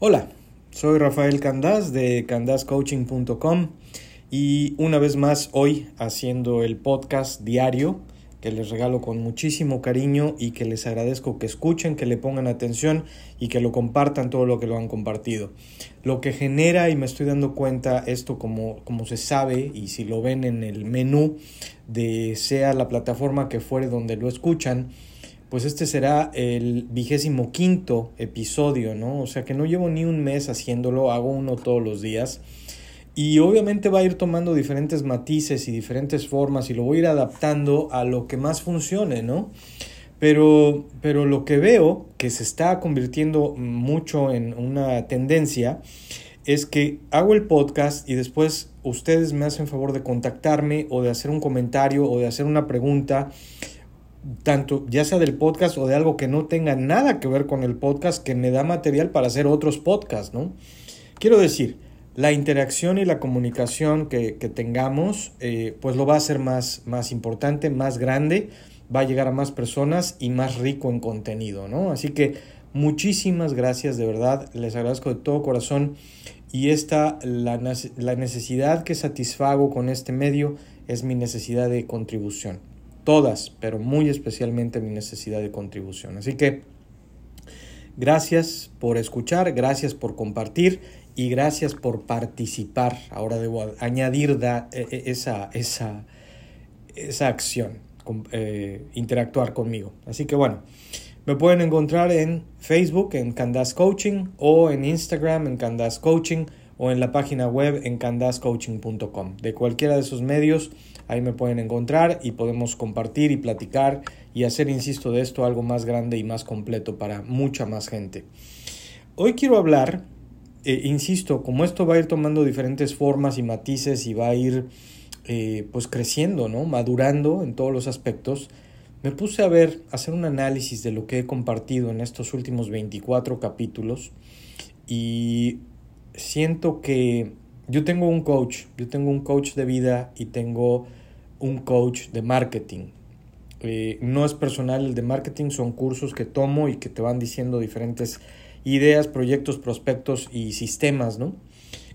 Hola, soy Rafael Candás de candascoaching.com y una vez más hoy haciendo el podcast diario que les regalo con muchísimo cariño y que les agradezco que escuchen, que le pongan atención y que lo compartan todo lo que lo han compartido. Lo que genera, y me estoy dando cuenta, esto como, como se sabe, y si lo ven en el menú de sea la plataforma que fuere donde lo escuchan, pues este será el vigésimo quinto episodio, ¿no? O sea que no llevo ni un mes haciéndolo, hago uno todos los días. Y obviamente va a ir tomando diferentes matices y diferentes formas y lo voy a ir adaptando a lo que más funcione, ¿no? Pero, pero lo que veo que se está convirtiendo mucho en una tendencia es que hago el podcast y después ustedes me hacen favor de contactarme o de hacer un comentario o de hacer una pregunta, tanto ya sea del podcast o de algo que no tenga nada que ver con el podcast, que me da material para hacer otros podcasts, ¿no? Quiero decir, la interacción y la comunicación que, tengamos, eh, pues lo va a hacer más, más importante, más grande, va a llegar a más personas y más rico en contenido, ¿no? Así que muchísimas gracias, de verdad, les agradezco de todo corazón y esta, la, la necesidad que satisfago con este medio es mi necesidad de contribución. Todas, pero muy especialmente mi necesidad de contribución. Así que gracias por escuchar, gracias por compartir y gracias por participar. Ahora debo añadir e, e, esa, esa, esa acción, eh, interactuar conmigo. Así que bueno, me pueden encontrar en Facebook en Candas Coaching o en Instagram en Candas Coaching o en la página web en candascoaching.com. De cualquiera de esos medios, ahí me pueden encontrar y podemos compartir y platicar y hacer, insisto, de esto algo más grande y más completo para mucha más gente. Hoy quiero hablar eh, insisto, como esto va a ir tomando diferentes formas y matices y va a ir eh, pues creciendo, ¿no? Madurando en todos los aspectos, me puse a ver, a hacer un análisis de lo que he compartido en estos últimos 24 capítulos y siento que yo tengo un coach, yo tengo un coach de vida y tengo un coach de marketing. Eh, no es personal el de marketing, son cursos que tomo y que te van diciendo diferentes ideas, proyectos, prospectos y sistemas, ¿no?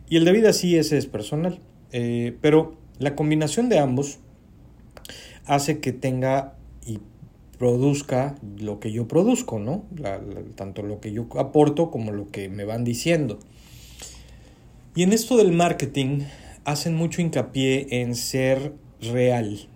Y el de vida sí ese es personal, eh, pero la combinación de ambos hace que tenga y produzca lo que yo produzco, ¿no? tanto lo que yo aporto como lo que me van diciendo. Y en esto del marketing hacen mucho hincapié en ser real,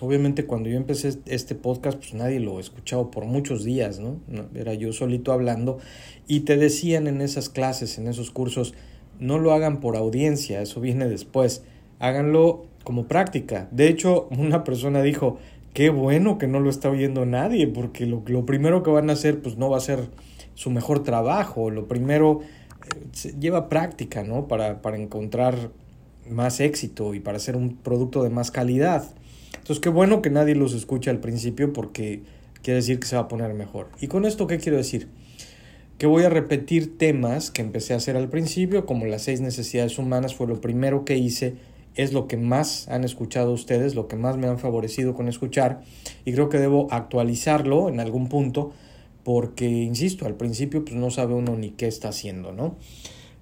Obviamente cuando yo empecé este podcast, pues nadie lo ha escuchado por muchos días, ¿no? Era yo solito hablando y te decían en esas clases, en esos cursos, no lo hagan por audiencia, eso viene después, háganlo como práctica. De hecho, una persona dijo, qué bueno que no lo está oyendo nadie, porque lo, lo primero que van a hacer, pues no va a ser su mejor trabajo, lo primero eh, lleva práctica, ¿no? Para, para encontrar más éxito y para hacer un producto de más calidad. Entonces, qué bueno que nadie los escucha al principio porque quiere decir que se va a poner mejor. ¿Y con esto qué quiero decir? Que voy a repetir temas que empecé a hacer al principio, como las seis necesidades humanas fue lo primero que hice, es lo que más han escuchado ustedes, lo que más me han favorecido con escuchar, y creo que debo actualizarlo en algún punto, porque, insisto, al principio pues no sabe uno ni qué está haciendo, ¿no?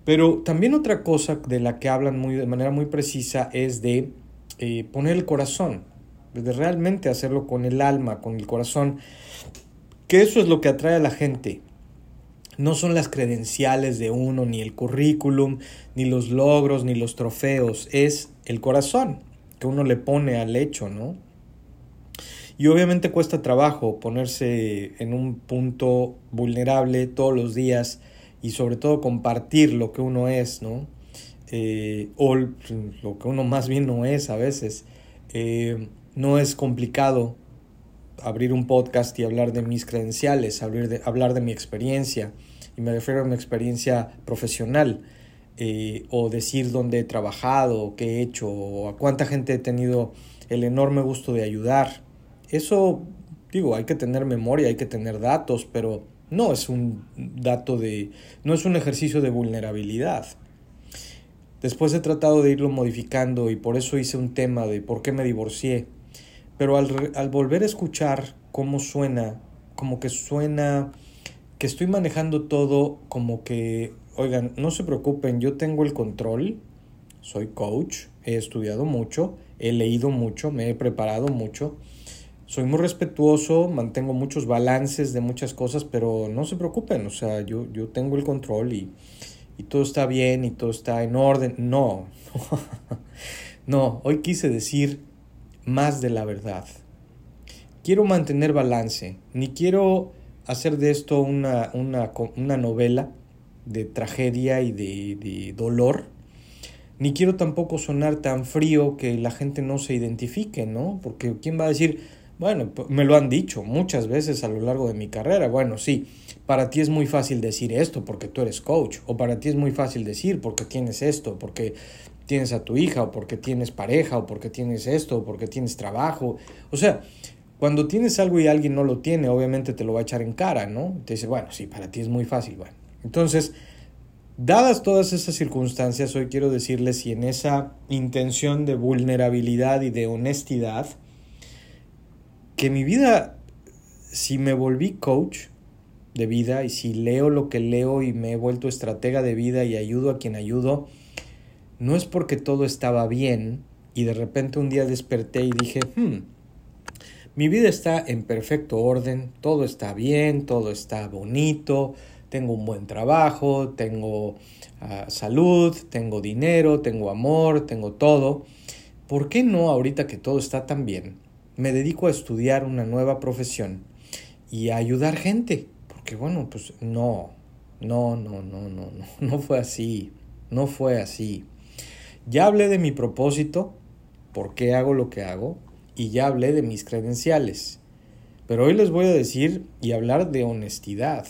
Pero también otra cosa de la que hablan muy, de manera muy precisa es de eh, poner el corazón de realmente hacerlo con el alma, con el corazón, que eso es lo que atrae a la gente. No son las credenciales de uno, ni el currículum, ni los logros, ni los trofeos, es el corazón que uno le pone al hecho, ¿no? Y obviamente cuesta trabajo ponerse en un punto vulnerable todos los días y sobre todo compartir lo que uno es, ¿no? Eh, o lo que uno más bien no es a veces. Eh, no es complicado abrir un podcast y hablar de mis credenciales, hablar de, hablar de mi experiencia, y me refiero a mi experiencia profesional, eh, o decir dónde he trabajado, qué he hecho, o a cuánta gente he tenido el enorme gusto de ayudar. Eso, digo, hay que tener memoria, hay que tener datos, pero no es un dato de, no es un ejercicio de vulnerabilidad. Después he tratado de irlo modificando y por eso hice un tema de por qué me divorcié pero al, volver a escuchar cómo suena, como que suena que estoy manejando todo como que, oigan, no se preocupen, yo tengo el control, soy coach, he estudiado mucho, he leído mucho, me he preparado mucho, soy muy respetuoso, mantengo muchos balances de muchas cosas, pero no se preocupen, o sea, yo, yo tengo el control y, y todo está bien y todo está en orden. No, no, hoy quise decir más de la verdad. Quiero mantener balance, ni quiero hacer de esto una, una, una novela de tragedia y de, de dolor, ni quiero tampoco sonar tan frío que la gente no se identifique, ¿no? Porque ¿quién va a decir, bueno, me lo han dicho muchas veces a lo largo de mi carrera, bueno, sí, para ti es muy fácil decir esto porque tú eres coach, o para ti es muy fácil decir porque tienes esto, porque tienes a tu hija, o porque tienes pareja, o porque tienes esto, o porque tienes trabajo. O sea, cuando tienes algo y alguien no lo tiene, obviamente te lo va a echar en cara, ¿no? Te dice, bueno, sí, para ti es muy fácil, bueno. Entonces, dadas todas esas circunstancias, hoy quiero decirles si en esa intención de vulnerabilidad y de honestidad, que mi vida, si me volví coach, de vida y si leo lo que leo y me he vuelto estratega de vida y ayudo a quien ayudo, no es porque todo estaba bien y de repente un día desperté y dije, hmm, mi vida está en perfecto orden, todo está bien, todo está bonito, tengo un buen trabajo, tengo uh, salud, tengo dinero, tengo amor, tengo todo. ¿Por qué no ahorita que todo está tan bien? Me dedico a estudiar una nueva profesión y a ayudar gente que bueno, pues no, no, no, no, no, no, no fue así, no fue así. Ya hablé de mi propósito, por qué hago lo que hago, y ya hablé de mis credenciales. Pero hoy les voy a decir y hablar de honestidad.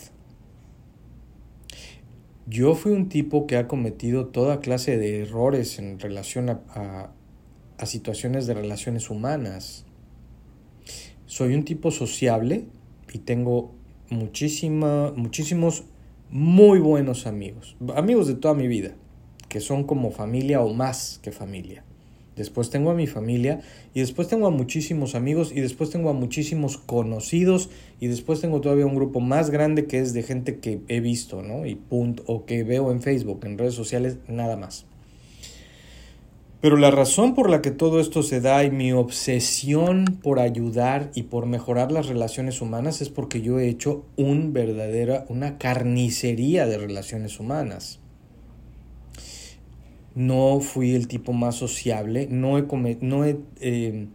Yo fui un tipo que ha cometido toda clase de errores en relación a situaciones de relaciones humanas. Soy un tipo sociable y tengo muchísima, muchísimos muy buenos amigos, amigos de toda mi vida, que son como familia o más que familia. Después tengo a mi familia y después tengo a muchísimos amigos y después tengo a muchísimos conocidos y después tengo todavía un grupo más grande que es de gente que he visto, ¿no? Y punto, o que veo en Facebook, en redes sociales, nada más. Pero la razón por la que todo esto se da y mi obsesión por ayudar y por mejorar las relaciones humanas es porque yo he hecho un verdadera, una carnicería de relaciones humanas. No fui el tipo más sociable, no he, eh,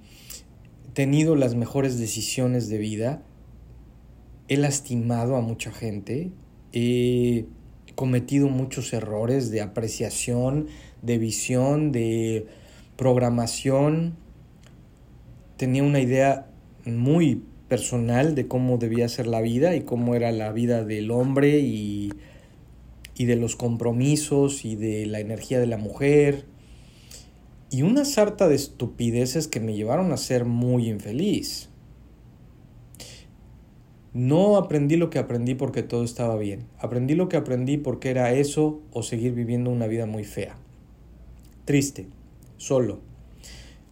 tenido las mejores decisiones de vida, he lastimado a mucha gente, he cometido muchos errores de apreciación, de visión, de programación. Tenía una idea muy personal de cómo debía ser la vida y cómo era la vida del hombre y, y de los compromisos y de la energía de la mujer. Y una sarta de estupideces que me llevaron a ser muy infeliz. No aprendí lo que aprendí porque todo estaba bien. Aprendí lo que aprendí porque era eso o seguir viviendo una vida muy fea triste, solo,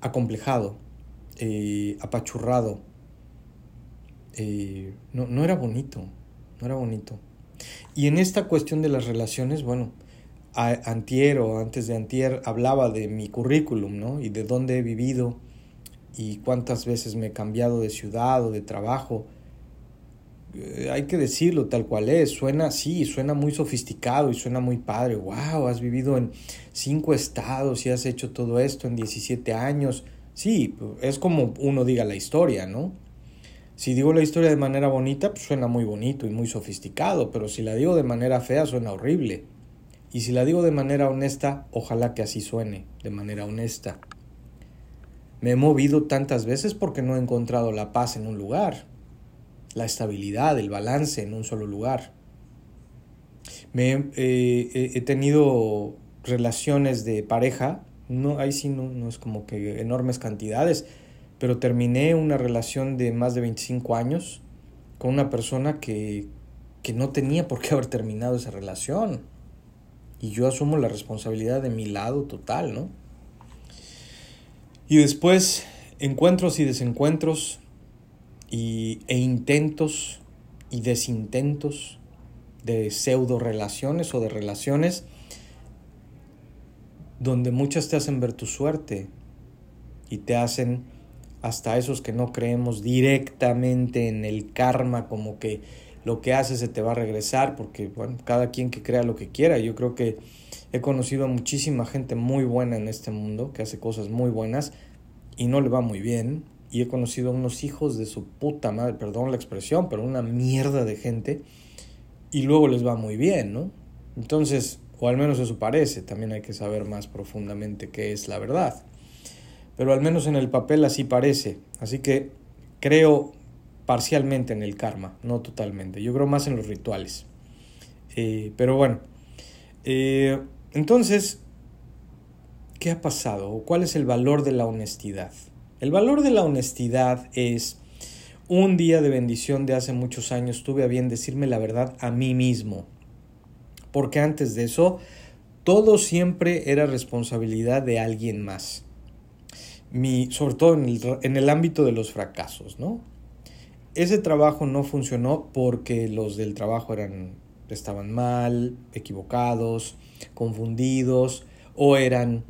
acomplejado, eh, apachurrado. Eh, no, no era bonito, no era bonito. Y en esta cuestión de las relaciones, bueno, antier o antes de antier hablaba de mi currículum, ¿no? Y de dónde he vivido y cuántas veces me he cambiado de ciudad o de trabajo hay que decirlo tal cual es, suena sí, suena muy sofisticado y suena muy padre, wow, has vivido en cinco estados y has hecho todo esto en 17 años, sí, es como uno diga la historia, ¿no? Si digo la historia de manera bonita, pues suena muy bonito y muy sofisticado, pero si la digo de manera fea, suena horrible. Y si la digo de manera honesta, ojalá que así suene, de manera honesta. Me he movido tantas veces porque no he encontrado la paz en un lugar la estabilidad, el balance en un solo lugar. Me, eh, he tenido relaciones de pareja, no, ahí sí no, no es como que enormes cantidades, pero terminé una relación de más de 25 años con una persona que, que no tenía por qué haber terminado esa relación. Y yo asumo la responsabilidad de mi lado total, ¿no? Y después, encuentros y desencuentros, y, e intentos y desintentos de pseudo relaciones o de relaciones donde muchas te hacen ver tu suerte y te hacen hasta esos que no creemos directamente en el karma, como que lo que haces se te va a regresar, porque bueno, cada quien que crea lo que quiera. Yo creo que he conocido a muchísima gente muy buena en este mundo, que hace cosas muy buenas y no le va muy bien. Y he conocido a unos hijos de su puta madre, perdón la expresión, pero una mierda de gente y luego les va muy bien, ¿no? Entonces, o al menos eso parece, también hay que saber más profundamente qué es la verdad pero al menos en el papel así parece. Así que creo parcialmente en el karma, no totalmente. Yo creo más en los rituales. Eh, pero bueno, eh, entonces, ¿qué ha pasado? ¿Cuál es el valor de la honestidad? El valor de la honestidad es un día de bendición de hace muchos años tuve a bien decirme la verdad a mí mismo. Porque antes de eso, todo siempre era responsabilidad de alguien más mi, sobre todo en el, en el ámbito de los fracasos, ¿no? Ese trabajo no funcionó porque los del trabajo eran, estaban mal, equivocados, confundidos, o eran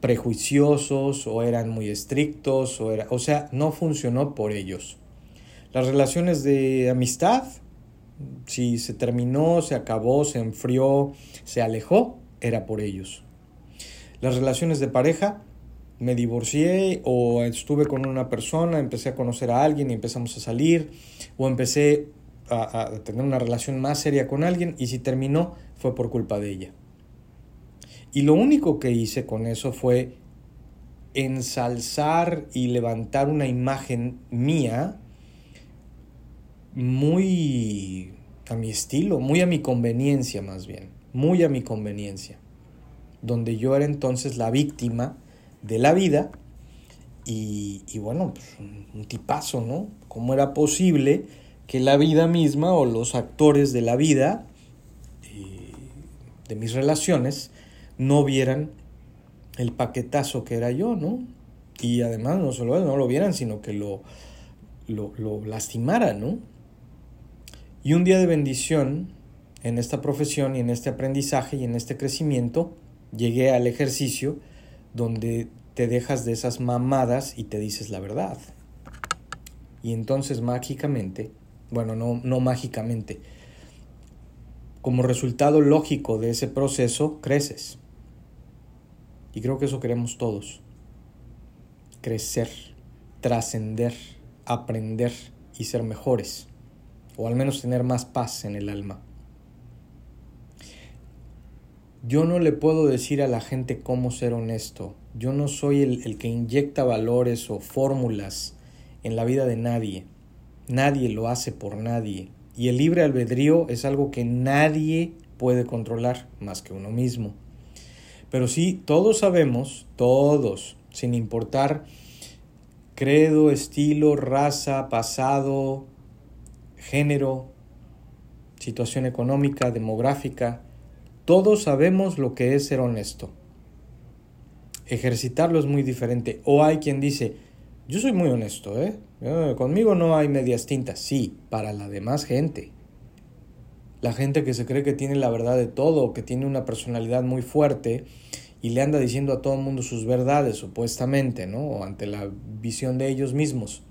prejuiciosos, o eran muy estrictos, o, era, o sea, no funcionó por ellos. Las relaciones de amistad, si se terminó, se acabó, se enfrió, se alejó, era por ellos. Las relaciones de pareja, me divorcié o estuve con una persona, empecé a conocer a alguien y empezamos a salir, o empecé a, tener una relación más seria con alguien y si terminó fue por culpa de ella. Y lo único que hice con eso fue ensalzar y levantar una imagen mía muy a mi estilo, muy a mi conveniencia más bien, muy a mi conveniencia, donde yo era entonces la víctima de la vida. Y, bueno, pues un, tipazo, ¿no? ¿Cómo era posible que la vida misma o los actores de la vida, eh, de mis relaciones, no vieran el paquetazo que era yo, ¿no? Y además no solo no lo vieran, sino que lo, lo, lo lastimaran, ¿no? Y un día de bendición en esta profesión y en este aprendizaje y en este crecimiento, llegué al ejercicio donde te dejas de esas mamadas y te dices la verdad. Y entonces mágicamente, bueno, no, no mágicamente, como resultado lógico de ese proceso, creces. Y creo que eso queremos todos. Crecer, trascender, aprender y ser mejores. O al menos tener más paz en el alma. Yo no le puedo decir a la gente cómo ser honesto. Yo no soy el, que inyecta valores o fórmulas en la vida de nadie. Nadie lo hace por nadie. Y el libre albedrío es algo que nadie puede controlar más que uno mismo. Pero sí, todos sabemos, todos, sin importar credo, estilo, raza, pasado, género, situación económica, demográfica, todos sabemos lo que es ser honesto. Ejercitarlo es muy diferente. O hay quien dice, yo soy muy honesto, ¿eh? Conmigo no hay medias tintas. Sí, para la demás gente. La gente que se cree que tiene la verdad de todo, que tiene una personalidad muy fuerte y le anda diciendo a todo el mundo sus verdades, supuestamente, ¿no? Ante la visión de ellos mismos.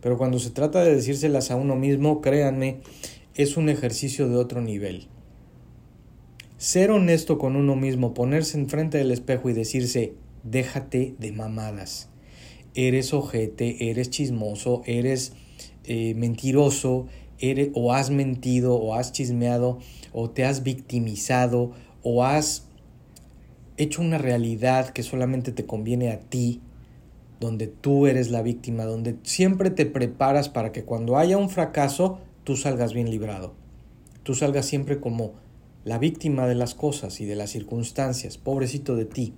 Pero cuando se trata de decírselas a uno mismo, créanme, es un ejercicio de otro nivel. Ser honesto con uno mismo, ponerse enfrente del espejo y decirse, déjate de mamadas. Eres ojete, eres chismoso, eres eh, mentiroso, eres, o has mentido, o has chismeado, o te has victimizado, o has hecho una realidad que solamente te conviene a ti, donde tú eres la víctima, donde siempre te preparas para que cuando haya un fracaso, tú salgas bien librado. Tú salgas siempre como la víctima de las cosas y de las circunstancias, pobrecito de ti.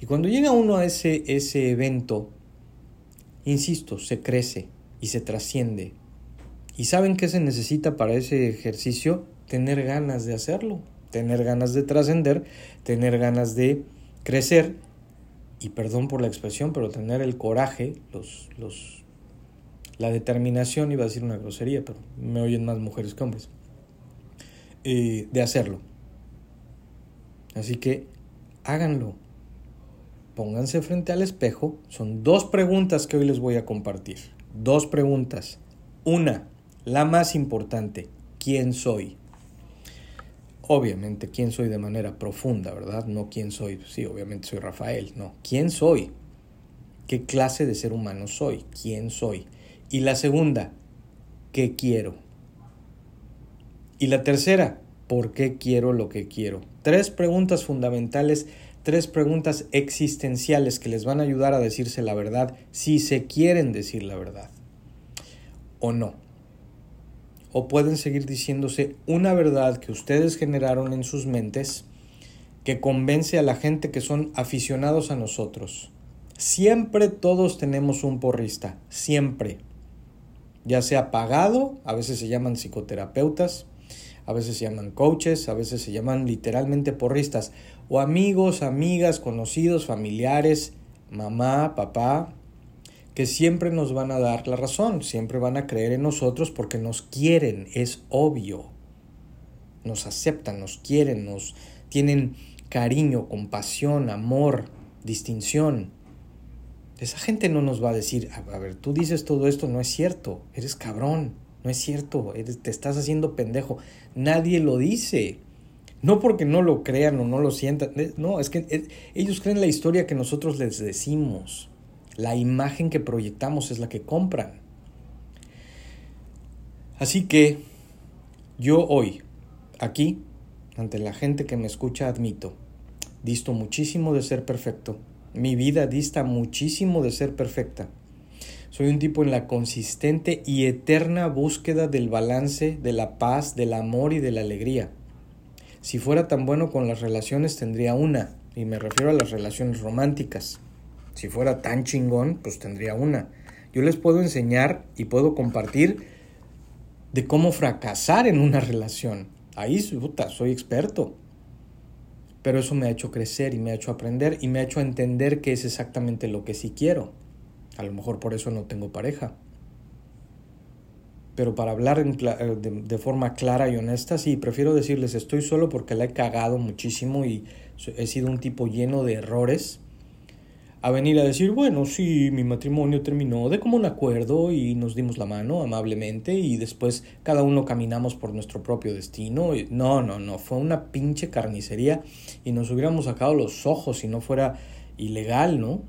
Y cuando llega uno a ese, ese evento, insisto, se crece y se trasciende. ¿Y saben qué se necesita para ese ejercicio? Tener ganas de hacerlo, tener ganas de trascender, tener ganas de crecer y perdón por la expresión, pero tener el coraje, los, los, la determinación, iba a decir una grosería, pero me oyen más mujeres que hombres eh, de hacerlo. Así que háganlo. Pónganse frente al espejo. Son dos preguntas que hoy les voy a compartir. Dos preguntas. Una, la más importante. ¿Quién soy? Obviamente, ¿quién soy de manera profunda, verdad? No quién soy. Sí, obviamente soy Rafael. No. ¿Quién soy? ¿Qué clase de ser humano soy? ¿Quién soy? Y la segunda, ¿qué quiero? Y la tercera, ¿por qué quiero lo que quiero? Tres preguntas fundamentales, tres preguntas existenciales que les van a ayudar a decirse la verdad si se quieren decir la verdad o no. O pueden seguir diciéndose una verdad que ustedes generaron en sus mentes que convence a la gente que son aficionados a nosotros Siempre todos tenemos un porrista, siempre. Ya sea pagado, a veces se llaman psicoterapeutas, a veces se llaman coaches, a veces se llaman literalmente porristas, o amigos, amigas, conocidos, familiares, mamá, papá, que siempre nos van a dar la razón, siempre van a creer en nosotros porque nos quieren, es obvio. Nos aceptan, nos quieren, nos tienen cariño, compasión, amor, distinción. Esa gente no nos va a decir, a, ver, tú dices todo esto, no es cierto, eres cabrón, no es cierto, te estás haciendo pendejo. Nadie lo dice. No porque no lo crean o no lo sientan, no, es que ellos creen la historia que nosotros les decimos. La imagen que proyectamos es la que compran. Así que yo hoy, aquí, ante la gente que me escucha, admito, disto muchísimo de ser perfecto mi vida dista muchísimo de ser perfecta. Soy un tipo en la consistente y eterna búsqueda del balance, de la paz, del amor y de la alegría. Si fuera tan bueno con las relaciones tendría una, y me refiero a las relaciones románticas. Si fuera tan chingón, pues tendría una. Yo les puedo enseñar y puedo compartir de cómo fracasar en una relación. Ahí, puta, soy experto pero eso me ha hecho crecer y me ha hecho aprender y me ha hecho entender que es exactamente lo que sí quiero. A lo mejor por eso no tengo pareja. Pero para hablar eh, de, forma clara y honesta, sí, prefiero decirles estoy solo porque la he cagado muchísimo y he sido un tipo lleno de errores a venir a decir, bueno, sí, mi matrimonio terminó de como un acuerdo y nos dimos la mano amablemente y después cada uno caminamos por nuestro propio destino. No, no, no, fue una pinche carnicería y nos hubiéramos sacado los ojos si no fuera ilegal, ¿no?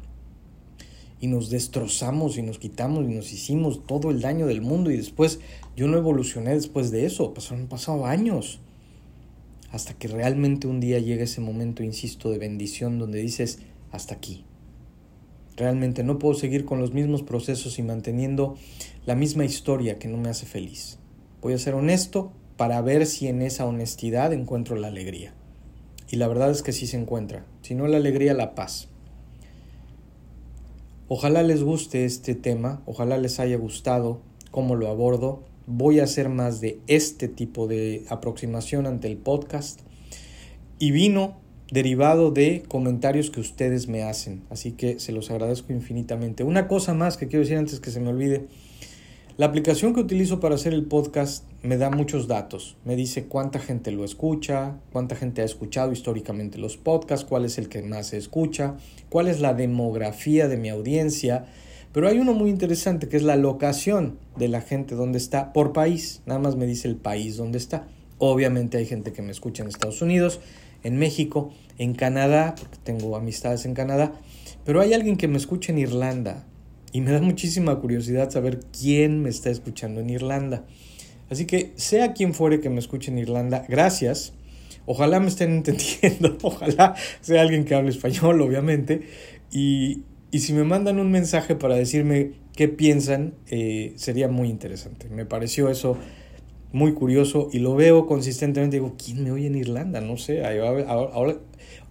Y nos destrozamos y nos quitamos y nos hicimos todo el daño del mundo y después yo no evolucioné después de eso, pasaron pasado años. Hasta que realmente un día llega ese momento, insisto, de bendición donde dices, hasta aquí Realmente no puedo seguir con los mismos procesos y manteniendo la misma historia que no me hace feliz. Voy a ser honesto para ver si en esa honestidad encuentro la alegría. Y la verdad es que sí se encuentra. Si no la alegría, la paz. Ojalá les guste este tema, ojalá les haya gustado cómo lo abordo. Voy a hacer más de este tipo de aproximación ante el podcast. Y vino derivado de comentarios que ustedes me hacen. Así que se los agradezco infinitamente. Una cosa más que quiero decir antes que se me olvide. La aplicación que utilizo para hacer el podcast me da muchos datos. Me dice cuánta gente lo escucha, cuánta gente ha escuchado históricamente los podcasts, cuál es el que más se escucha, cuál es la demografía de mi audiencia. Pero hay uno muy interesante que es la locación de la gente donde está por país. Nada más me dice el país donde está. Obviamente hay gente que me escucha en Estados Unidos, en México, en Canadá, porque tengo amistades en Canadá, pero hay alguien que me escucha en Irlanda y me da muchísima curiosidad saber quién me está escuchando en Irlanda. Así que sea quien fuere que me escuche en Irlanda, gracias. Ojalá me estén entendiendo, ojalá sea alguien que hable español, obviamente. Y, y si me mandan un mensaje para decirme qué piensan, eh, sería muy interesante. Me pareció eso muy curioso y lo veo consistentemente. Digo, ¿quién me oye en Irlanda? No sé. Ahora,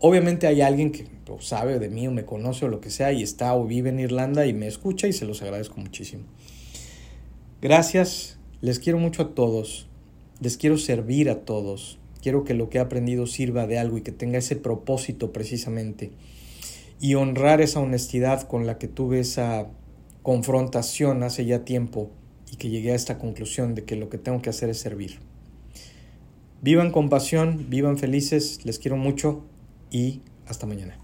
obviamente hay alguien que sabe de mí o me conoce o lo que sea y está o vive en Irlanda y me escucha y se los agradezco muchísimo. Gracias. Les quiero mucho a todos. Les quiero servir a todos. Quiero que lo que he aprendido sirva de algo y que tenga ese propósito precisamente. Y honrar esa honestidad con la que tuve esa confrontación hace ya tiempo y que llegué a esta conclusión de que lo que tengo que hacer es servir. Vivan con pasión, vivan felices, les quiero mucho y hasta mañana.